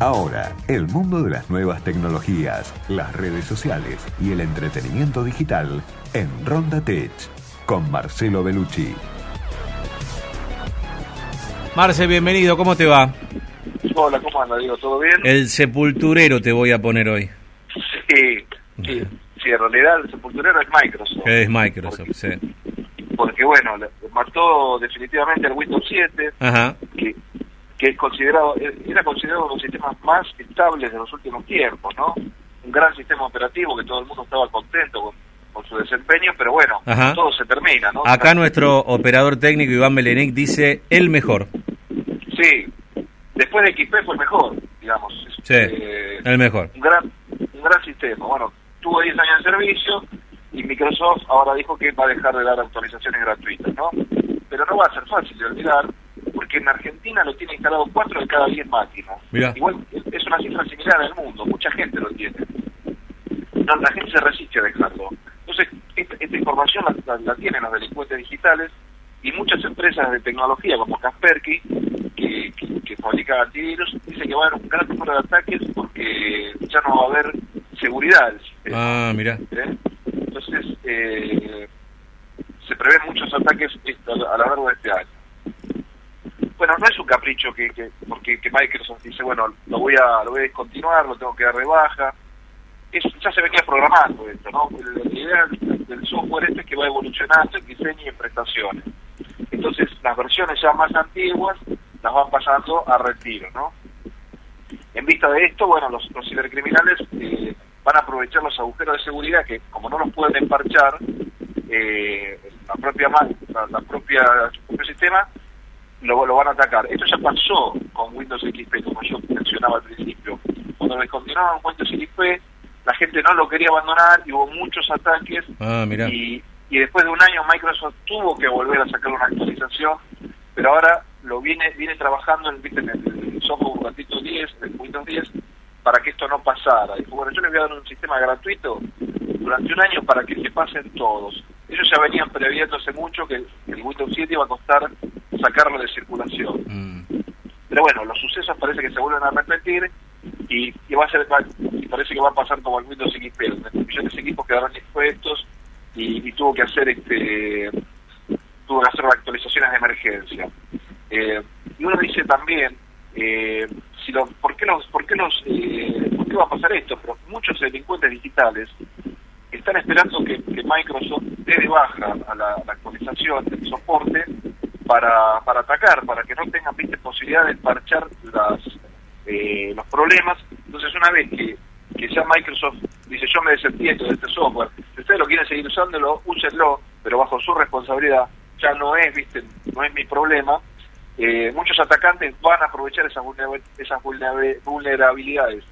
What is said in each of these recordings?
Ahora, el mundo de las nuevas tecnologías, las redes sociales y el entretenimiento digital en Ronda Tech con Marcelo Bellucci. Marce, bienvenido, ¿cómo te va? Hola, ¿cómo anda, Diego? ¿Todo bien? El sepulturero te voy a poner hoy. Sí, sí, sí, en realidad el sepulturero es Microsoft. Es Microsoft, porque, sí. Porque, bueno, mató definitivamente el Windows 7, Ajá. que, que es considerado, era considerado uno de los sistemas más estables de los últimos tiempos, ¿no? Un gran sistema operativo que todo el mundo estaba contento con, con su desempeño, pero bueno, Ajá. todo se termina, ¿no? Acá nuestro operador técnico Iván Belenec dice el mejor. Sí, después de XP fue el mejor, digamos. Sí, Eh, el mejor. un gran un gran sistema. Bueno, tuvo 10 años de servicio y Microsoft ahora dijo que va a dejar de dar actualizaciones gratuitas, ¿no? Pero no va a ser fácil de olvidar porque en Argentina lo tiene instalado 4 de cada 10 máquinas. Mirá. Igual es una cifra similar al mundo, mucha gente lo tiene. No, la gente se resiste a dejarlo. Entonces, esta, esta información la, la- la tienen los delincuentes digitales y muchas empresas de tecnología como Kaspersky, que, que, que fabrica antivirus, dice que va a haber un gran número de ataques porque ya no va a haber seguridad del sistema. Ah, mira. ¿eh? Entonces, eh, se prevén muchos ataques a lo largo de este año. Bueno, no es un capricho que, que porque que Microsoft dice, bueno, lo voy a lo voy a descontinuar, lo tengo que dar de baja. Es, ya se venía programando esto, ¿no? La idea del software este es que va evolucionando en diseño y en prestaciones. Entonces, las versiones ya más antiguas las van pasando a retiro, ¿no? En vista de esto, bueno, los, cibercriminales eh, van a aprovechar los agujeros de seguridad que, como no los pueden emparchar, eh, la propia la, la propia sistema lo, lo van a atacar. Esto ya pasó con Windows XP, como yo mencionaba al principio. Cuando descontinuaban Windows XP, la gente no lo quería abandonar y hubo muchos ataques Ah, mira. y, y después de un año Microsoft tuvo que volver a sacar una actualización, pero ahora lo viene viene trabajando en, en el software un ratito 10, en Windows 10, para que esto no pasara. Dijo, bueno, yo les voy a dar un sistema gratuito durante un año para que se pasen todos. Ellos ya venían previendo hace mucho que el Windows 7 iba a costar sacarlo de circulación. Mm. Pero bueno, los sucesos parece que se vuelven a repetir y, y va a ser va- y parece que va a pasar como el Windows XP, donde millones de equipos quedaron expuestos y, y tuvo que hacer este tuvo que hacer actualizaciones de emergencia. Eh, y uno dice también eh, si lo, ¿por qué los por qué los eh, por qué va a pasar esto? Pero muchos delincuentes digitales están esperando que, que Microsoft dé de baja a la, la actualización del soporte para, para atacar, para que no tengan ¿viste, posibilidad de parchar las, eh, los problemas. Entonces, una vez que, que ya Microsoft dice yo me desentiendo de este software, si ustedes lo quieren seguir usándolo, úsenlo, pero bajo su responsabilidad, ya no es, viste, no es mi problema. Eh, muchos atacantes van a aprovechar esas, esas vulnera- vulnerabilidades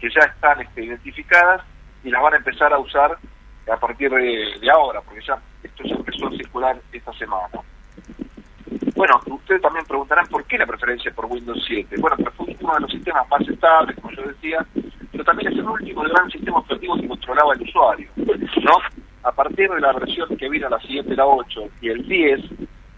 que ya están este, identificadas y las van a empezar a usar a partir de, ahora, porque ya esto ya empezó a circular esta semana. Bueno, ustedes también preguntarán por qué la preferencia por Windows 7. Bueno, pues fue uno de los sistemas más estables, como yo decía, pero también es el último gran sistema operativo que controlaba el usuario. ¿no? A partir de la versión que vino la siguiente, la 8 y el 10,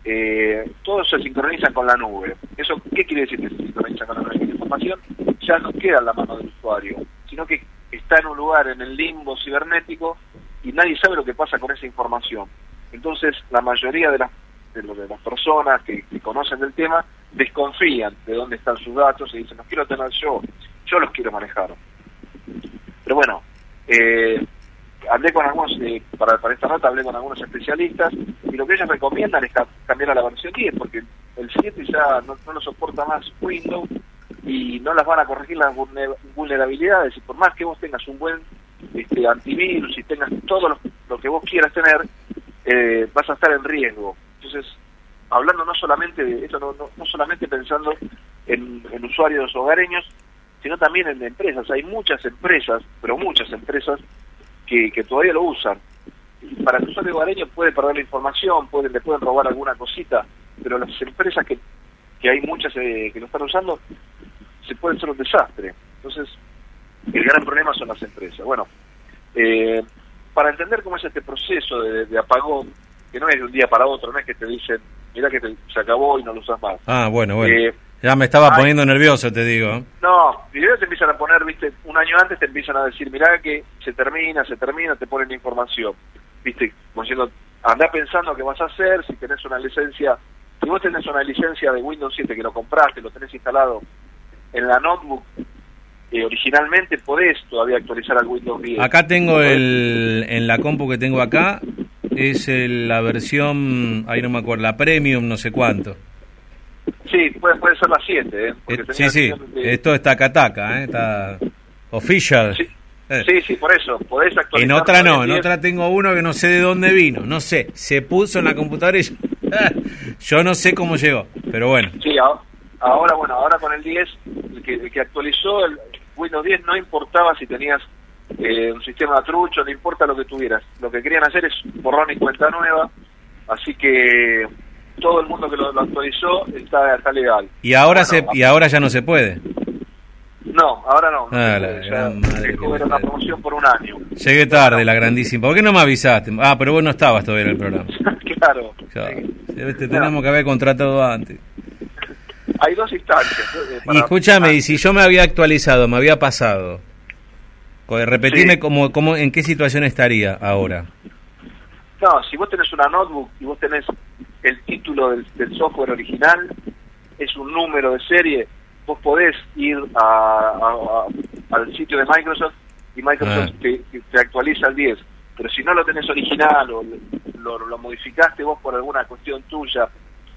eh, todo se sincroniza con la nube. ¿Eso qué quiere decir que se sincroniza con la nube? La información ya no queda en la mano del usuario, sino que está en un lugar en el limbo cibernético y nadie sabe lo que pasa con esa información. Entonces, la mayoría de las, de, de las personas que, conocen del tema desconfían de dónde están sus datos y dicen, los quiero tener yo, yo los quiero manejar. Pero bueno, eh, hablé con algunos, eh, para, para esta nota hablé con algunos especialistas y lo que ellos recomiendan es ca- cambiar a la versión 10 porque el 7 ya no, no lo soporta más Windows y no las van a corregir las vulne- vulnerabilidades y por más que vos tengas un buen este, antivirus y tengas todo lo, lo que vos quieras tener, eh, vas a estar en riesgo. Entonces, hablando no solamente de esto, no, no, no solamente pensando en, usuarios hogareños, sino también en empresas. Hay muchas empresas, pero muchas empresas, que, que todavía lo usan. Para el usuario hogareño puede perder la información, puede, le pueden robar alguna cosita, pero las empresas que, que hay muchas eh, que lo están usando, se puede ser un desastre. Entonces, el gran problema son las empresas. Bueno, eh, para entender cómo es este proceso de, de apagón, que no es de un día para otro, no es que te dicen, mira que te- se acabó y no lo usas más. Ah, bueno, bueno. Eh, Ya me estaba poniendo nervioso, te digo. No, primero te empiezan a poner, viste, un año antes te empiezan a decir, mirá que se termina, se termina, te ponen información. Viste, como diciendo, anda pensando qué vas a hacer, si tenés una licencia, si vos tenés una licencia de Windows 7 que lo compraste, lo tenés instalado en la notebook, eh, originalmente podés todavía actualizar al Windows 10. Acá tengo el, en la compu que tengo acá, es el- la versión, ahí no me acuerdo, la premium, no sé cuánto. Sí, puede, puede ser la 7, ¿eh? Eh, sí, sí, de- esto está cataca, ¿eh? está official. Sí, Eh. sí, sí, por eso, podés actualizar. En otra no, en 10. otra tengo uno que no sé de dónde vino, no sé, se puso en la computadora y yo, yo no sé cómo llegó, pero bueno. Sí, ahora, bueno, ahora con el 10, el que, el que actualizó el Windows 10 no importaba si tenías eh, un sistema trucho, no importa lo que tuvieras. Lo que querían hacer es borrón y cuenta nueva, así que todo el mundo que lo, lo actualizó está, está legal. Y ahora Bueno, se y ahora ya no se puede. No, ahora no. Ah, la ya madre una promoción por un año. Llegué tarde, la grandísima. ¿Por qué no me avisaste? Ah, pero vos no estabas todavía en el programa. claro. Claro. Sí. Te tenemos que haber contratado antes. Hay dos instancias. eh, Y escúchame, y si yo me había actualizado, me había pasado, repetime Sí. cómo, cómo, en qué situación estaría ahora. No, si vos tenés una notebook y vos tenés el título del, del software original, es un número de serie, vos podés ir a, a- a- al sitio de Microsoft y Microsoft Ah. te, te actualiza el 10. Pero si no lo tenés original o lo, lo modificaste vos por alguna cuestión tuya,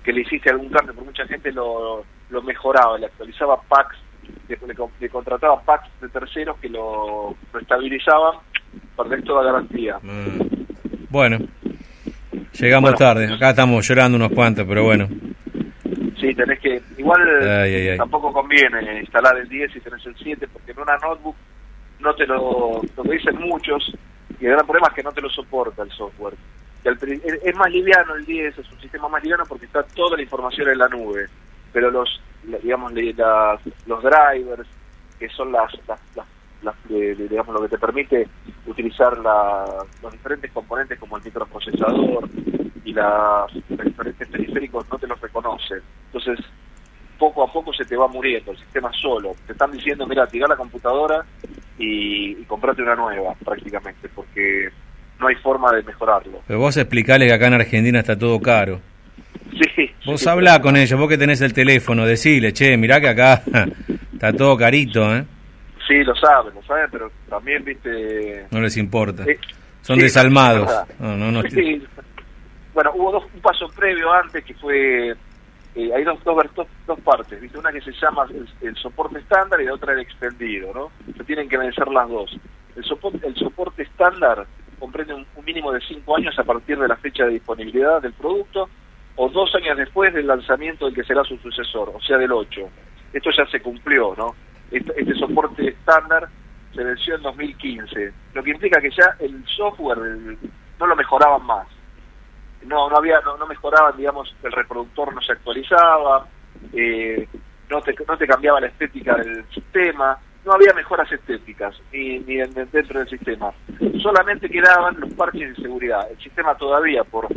que le hiciste algún cambio, porque mucha gente lo, lo mejoraba, le actualizaba packs, le, le con- le contrataba packs de terceros que lo, lo estabilizaban, perdés toda garantía. Mm. Bueno, llegamos Bueno. tarde. Acá estamos llorando unos cuantos, pero bueno. Sí, tenés que. Igual Ay, ay, ay. tampoco conviene instalar el 10 y tenés el 7, porque en una notebook no te lo. Lo que dicen muchos, y el gran problema es que no te lo soporta el software. Es, más liviano el 10, es un sistema más liviano porque está toda la información en la nube. Pero los, digamos, las- los drivers, que son las. las, las- las de- digamos, lo que te permite utilizar la- los diferentes componentes como el microprocesador y las, los diferentes periféricos no te los reconocen. Entonces, poco a poco se te va muriendo el sistema solo. Te están diciendo, mira, tira la computadora y, y comprate una nueva, prácticamente, porque no hay forma de mejorarlo. Pero vos explicale que acá en Argentina está todo caro. Sí. Vos sí, pero- con ellos, vos que tenés el teléfono, decile, che, mirá que acá está todo carito, ¿eh? Sí, lo saben, lo saben, pero también, viste... No les importa. eh, Son desalmados. No, no, no. Sí. Bueno, hubo dos, un paso previo antes que fue... eh, hay dos, dos, dos, dos partes, ¿viste? Una que se llama el, el soporte estándar y la otra el extendido, ¿no? Se tienen que vencer las dos. El soporte, el soporte estándar comprende un, un mínimo de cinco años a partir de la fecha de disponibilidad del producto o dos años después del lanzamiento del que será su sucesor, o sea, del 8. Esto ya se cumplió, ¿no? Este, este soporte estándar se venció en 2015, lo que implica que ya el software no lo mejoraban más. No, no había, no, no mejoraban, digamos, el reproductor no se actualizaba, eh, no te, no te cambiaba la estética del sistema, no había mejoras estéticas ni, ni en- dentro del sistema. Solamente quedaban los parches de seguridad. El sistema todavía por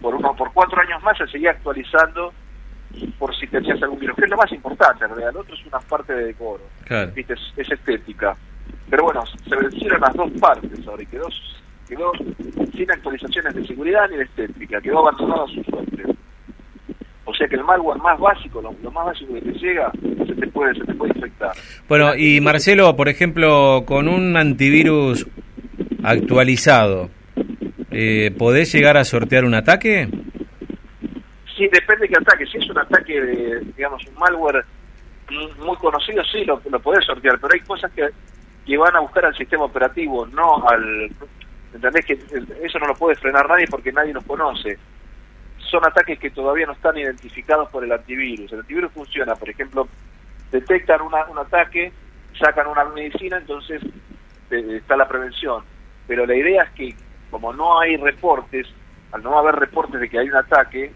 por uno por cuatro años más se seguía actualizando por si tenías algún virus, que es lo más importante en realidad. Lo otro es una parte de decoro, Claro. ¿viste? Es, es estética. Pero bueno, se vencieron las dos partes ahora y quedó, quedó sin actualizaciones de seguridad ni de estética, quedó abandonado a su suerte. O sea que el malware más básico, lo, lo más básico que te llega, se te puede, se te puede infectar. Bueno, y Marcelo, por ejemplo, con un antivirus actualizado, eh, ¿podés llegar a sortear un ataque? Sí, depende de qué ataque. Si es un ataque de, digamos, un malware muy conocido, sí, lo, lo podés sortear, pero hay cosas que, que van a buscar al sistema operativo, no al... ¿Entendés que eso no lo puede frenar nadie porque nadie los conoce? Son ataques que todavía no están identificados por el antivirus. El antivirus funciona, por ejemplo, detectan una, un ataque, sacan una medicina, entonces eh, está la prevención. Pero la idea es que, como no hay reportes, al no haber reportes de que hay un ataque,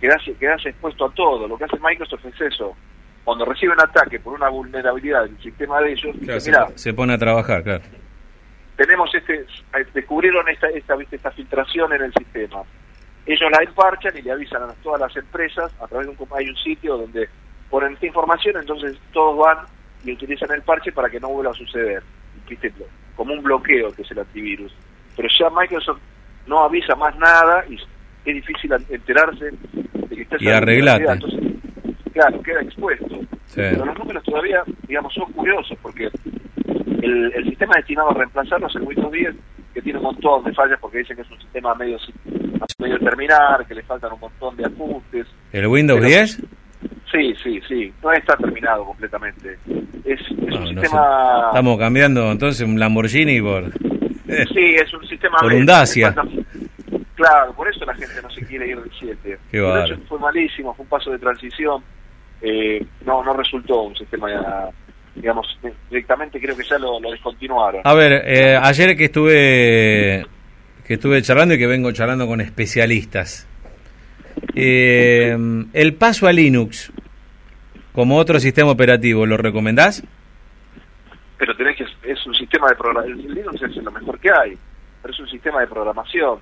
quedas expuesto a todo. Lo que hace Microsoft es eso. Cuando recibe un ataque por una vulnerabilidad del sistema de ellos, Claro, dice, se, mira, se pone a trabajar, claro. tenemos este, descubrieron esta, esta, ¿viste? esta filtración en el sistema. Ellos la emparchan y le avisan a todas las empresas, a través de un, hay un sitio donde ponen esta información, entonces todos van y utilizan el parche para que no vuelva a suceder. ¿Viste? Como un bloqueo que es el antivirus. Pero ya Microsoft no avisa más nada y es difícil enterarse de que está Y arreglate. Entonces, claro, queda expuesto. Pero los números todavía, digamos, son curiosos porque el, el sistema destinado a reemplazarlos es el Windows 10, que tiene un montón de fallas porque dicen que es un sistema medio, medio terminar, que le faltan un montón de ajustes. ¿El Windows 10? Sí, sí, sí. No está terminado completamente. Es, es un sistema... Estamos cambiando entonces un Lamborghini por... sí, es un sistema... Por un Dacia. Claro, por eso la gente no se quiere ir del 7. Qué por eso fue malísimo, fue un paso de transición. Eh, no, no resultó un sistema ya digamos, directamente creo que ya lo, descontinuaron. A ver, eh, ayer que estuve que estuve charlando y que vengo charlando con especialistas, eh, el paso a Linux como otro sistema operativo, ¿lo recomendás? Pero tenés que, es un sistema de programación, Linux es lo mejor que hay, pero es un sistema de programación.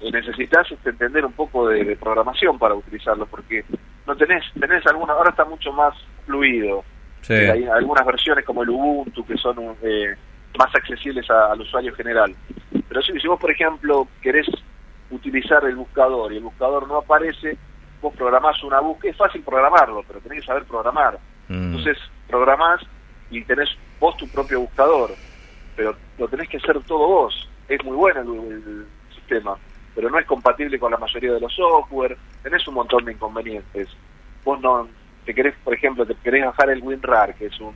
Y necesitas este, entender un poco de, programación para utilizarlo, porque no tenés, tenés alguna, ahora está mucho más fluido hay algunas versiones como el Ubuntu que son eh, más accesibles al usuario general. Pero si, si vos, por ejemplo, querés utilizar el buscador y el buscador no aparece, vos programás una búsqueda, es fácil programarlo, pero tenés que saber programar. Mm. Entonces, programás y tenés vos tu propio buscador, pero lo tenés que hacer todo vos. Es muy bueno el, sistema, pero no es compatible con la mayoría de los software, tenés un montón de inconvenientes. Vos no, te querés, por ejemplo, te querés bajar el WinRAR, que es un,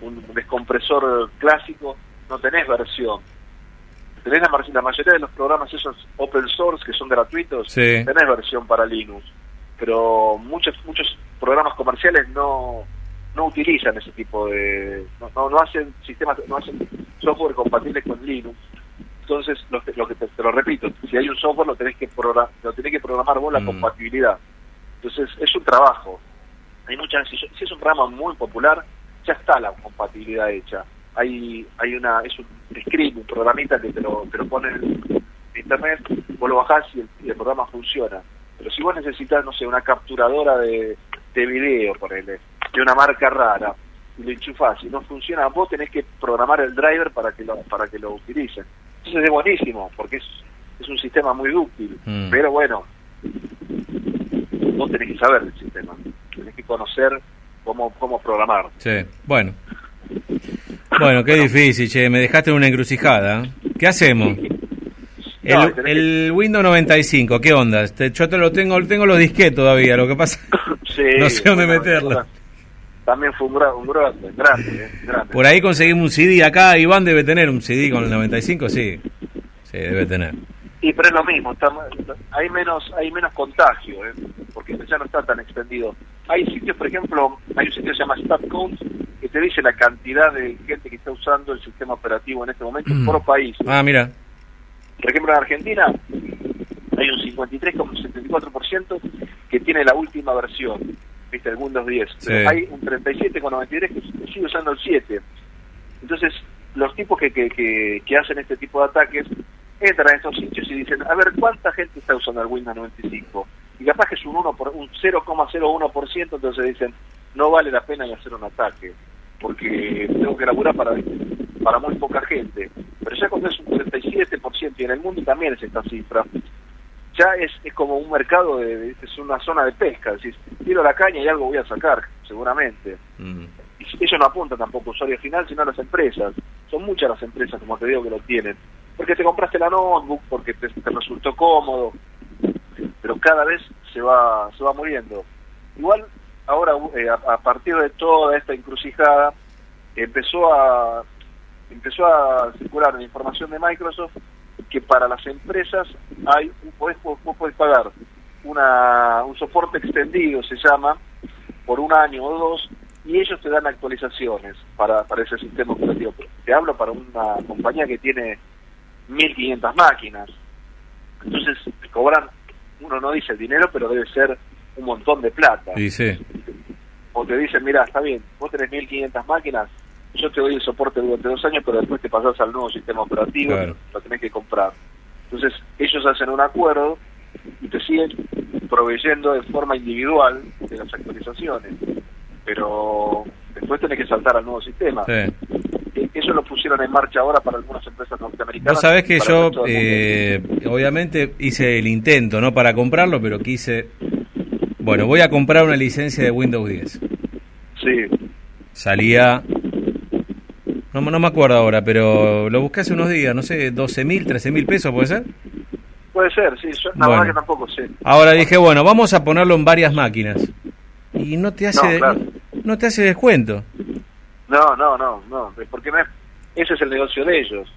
un descompresor clásico, no tenés versión. Tenés la, la, mayoría de los programas esos open source que son gratuitos, tenés versión para Linux, pero muchos muchos programas comerciales no no utilizan ese tipo de no, no, hacen sistemas no hacen software compatible con Linux entonces lo, lo que te, lo repito si hay un software lo tenés que programar lo tenés que programar vos la mm. compatibilidad entonces es un trabajo hay muchas, si, es un programa muy popular, ya está la compatibilidad hecha. Hay, hay una, es un script, un programita que te lo, te lo pone en internet, vos lo bajás y el, programa funciona. Pero si vos necesitas, no sé, una capturadora de, de video, ponele, de una marca rara, y lo enchufás y no funciona, vos tenés que programar el driver para que lo, para que lo utilicen. Entonces es buenísimo, porque es, es un sistema muy útil. Mm. Pero bueno, vos tenés que saber del sistema tenés que conocer cómo, cómo programar. Sí, bueno. Bueno, qué difícil, che, me dejaste en una encrucijada. ¿Qué hacemos? El, Windows 95, ¿qué onda? Este, yo te lo tengo, tengo los disquetes todavía, lo que pasa no sé dónde meterlo. También fue un, un grande, grande, eh, grande, Por ahí conseguimos un CD, acá Iván debe tener un CD con el 95, sí, sí, debe tener. Y pero es lo mismo, hay menos hay menos contagio, ¿eh? porque ya no está tan extendido. Hay sitios, por ejemplo, hay un sitio que se llama StatCodes que te dice la cantidad de gente que está usando el sistema operativo en este momento mm. por país. Ah, mira. Por ejemplo, en Argentina hay un 53,74% que tiene la última versión, ¿viste? El Windows 10. Pero hay un 37,93% que sigue usando el 7. Entonces, los tipos que, que, que, que hacen este tipo de ataques entran a estos sitios y dicen, a ver, ¿cuánta gente está usando el Windows 95? Y capaz que es un, 1 por, un 0,01%, entonces dicen, no vale la pena hacer un ataque, porque tengo que laburar para, para muy poca gente. Pero ya cuando es un 37%, y en el mundo también es esta cifra, ya es, es como un mercado, de, es una zona de pesca, es decir, tiro la caña y algo voy a sacar, seguramente. Mm. Y eso no apunta tampoco a usuario final, sino a las empresas. Son muchas las empresas, como te digo, que lo tienen porque te compraste la notebook, porque te, resultó cómodo, pero cada vez se va, se va muriendo. Igual, ahora, eh, a, partir de toda esta encrucijada, empezó a empezó a circular la información de Microsoft que para las empresas hay vos podés, pagar una, un soporte extendido, se llama, por un año o dos, y ellos te dan actualizaciones para, para ese sistema operativo. Te hablo para una compañía que tiene 1.500 máquinas. Entonces te cobran, uno no dice el dinero, pero debe ser un montón de plata. O te dicen, mira, está bien, vos tenés 1.500 máquinas, yo te doy el soporte durante dos años, pero después te pasás al nuevo sistema operativo, lo tenés que comprar. Entonces ellos hacen un acuerdo y te siguen proveyendo de forma individual de las actualizaciones. Pero después tenés que saltar al nuevo sistema. Sí. Eso lo pusieron en marcha ahora para algunas empresas norteamericanas. Vos sabés que yo, eh, obviamente, hice el intento, no para comprarlo, pero quise. Bueno, voy a comprar una licencia de Windows 10. Sí. Salía. No, no me acuerdo ahora, pero lo busqué hace unos días, no sé, 12 mil, 13 mil pesos, ¿puede ser? Puede ser, sí, yo, la verdad que tampoco sé. Ahora dije, bueno, vamos a ponerlo en varias máquinas. Y no te hace, no te hace descuento. No, no, no, no, porque no ese es el negocio de ellos.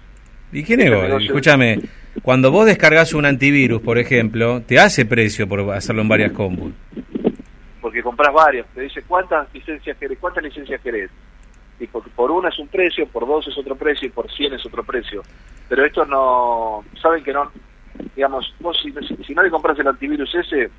¿Y qué negocio? Escúchame, cuando vos descargas un antivirus, por ejemplo, te hace precio por hacerlo en varias compus. Porque compras varias, te dice cuántas licencias querés, cuántas licencias querés. Y por, por una es un precio, por dos es otro precio y por cien es otro precio. Pero estos no, saben que no, digamos, vos si, si no le compras el antivirus ese,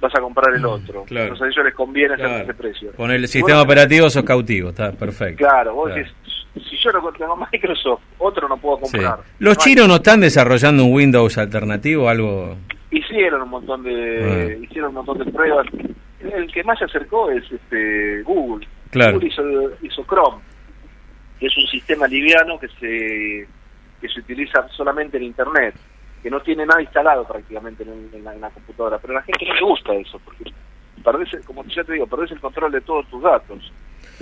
vas a comprar el mm, otro. Entonces a ellos les conviene hacer ese precio. Con el sistema operativo sos cautivo, está perfecto. Claro, vos decís, si yo no tengo Microsoft, otro no puedo comprar. ¿Los chinos no están desarrollando un Windows alternativo, algo...? Hicieron un montón de ah. hicieron un montón de pruebas. El que más se acercó es este Google. Claro. Chrome, que es un sistema liviano que se que se utiliza solamente en Internet que no tiene nada instalado prácticamente en, la, computadora, pero a la gente no le gusta eso, porque perdés, como ya te digo, perdés el control de todos tus datos.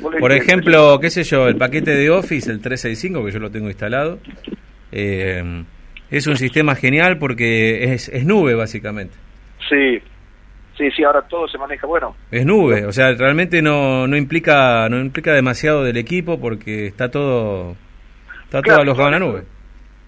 Por ejemplo, qué sé yo, el paquete de Office, el 365, que yo lo tengo instalado, eh, es un sistema genial porque es, es nube, básicamente. Sí, sí, sí, ahora todo se maneja, bueno. Es nube, o sea, realmente no, no implica no implica demasiado del equipo porque está todo está todo alojado en la nube.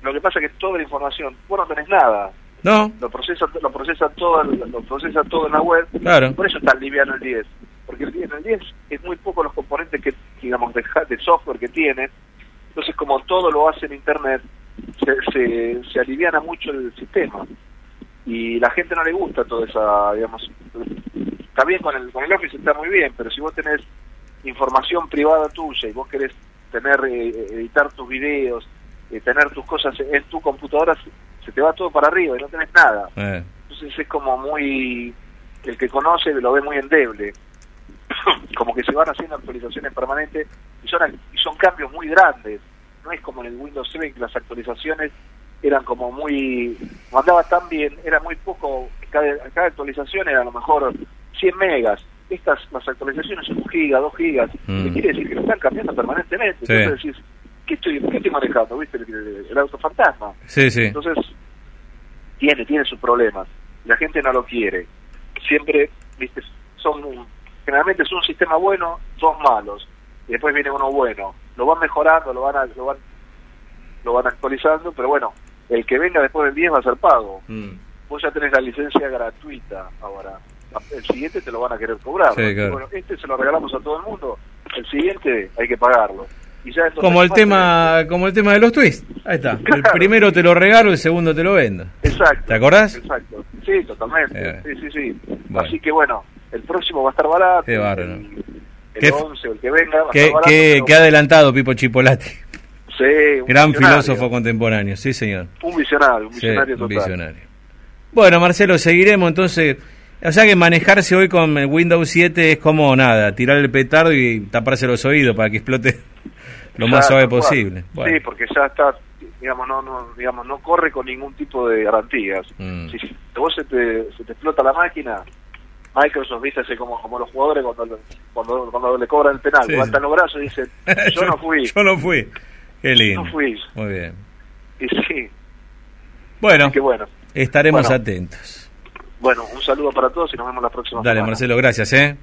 Lo que pasa es que toda la información, vos no tenés nada. No. Lo procesa, lo procesa todo, lo procesa todo en la web. Claro. Por eso está liviano el 10. Porque el 10, el 10 es muy poco los componentes que, digamos, de, de software que tiene. Entonces, como todo lo hace en Internet, se, se, se aliviana mucho el sistema. Y la gente no le gusta toda esa, digamos, está bien con el, con el Office, está muy bien, pero si vos tenés información privada tuya y vos querés tener, eh, editar tus videos, tener tus cosas en tu computadora, se te va todo para arriba y no tenés nada. Eh. Entonces es como muy... El que conoce lo ve muy endeble. como que se van haciendo actualizaciones permanentes y son, y son cambios muy grandes. No es como en el Windows 7 que las actualizaciones eran como muy... mandaba tan bien, era muy poco... Cada, cada actualización era a lo mejor 100 megas estas las actualizaciones son un giga, dos gigas, mm. quiere decir que lo están cambiando permanentemente. Entonces decís, ¿qué estoy, qué estoy manejando? ¿Viste? El, auto fantasma. Sí, sí. Entonces, tiene, tiene sus problemas. La gente no lo quiere. Siempre, ¿viste? Son, generalmente es un sistema bueno, dos malos. Y después viene uno bueno. Lo van mejorando, lo van, lo van, lo van actualizando, pero bueno, el que venga después del 10 va a ser pago. Mm. Vos ya tenés la licencia gratuita ahora. El siguiente te lo van a querer cobrar. Bueno, este se lo regalamos a todo el mundo. El siguiente hay que pagarlo como el tema como el tema de los twists ahí está el primero te lo regalo el segundo te lo vendo exacto ¿te acordás? exacto sí totalmente eh. sí sí sí así que bueno el próximo va a estar barato qué bárbaro el 11 el que venga va qué, a estar barato, qué, adelantado Pipo Chipolati sí gran filósofo contemporáneo sí señor un visionario un visionario total visionario. bueno Marcelo seguiremos entonces o sea que manejarse hoy con el Windows 7 es como nada, tirar el petardo y taparse los oídos para que explote lo más suave posible. Sí, porque ya está, digamos, no, no, digamos, no corre con ningún tipo de garantías. Mm. Si, vos se te, se te explota la máquina, Microsoft, viste, así como, como los jugadores cuando, cuando, cuando le cobran el penal, levantan los brazos y dicen, yo, no fui. Yo no fui. Qué lindo. No fui. Muy bien. Y sí. Bueno, que bueno. estaremos atentos. Bueno, un saludo para todos y nos vemos la próxima Dale, Marcelo, gracias, ¿eh?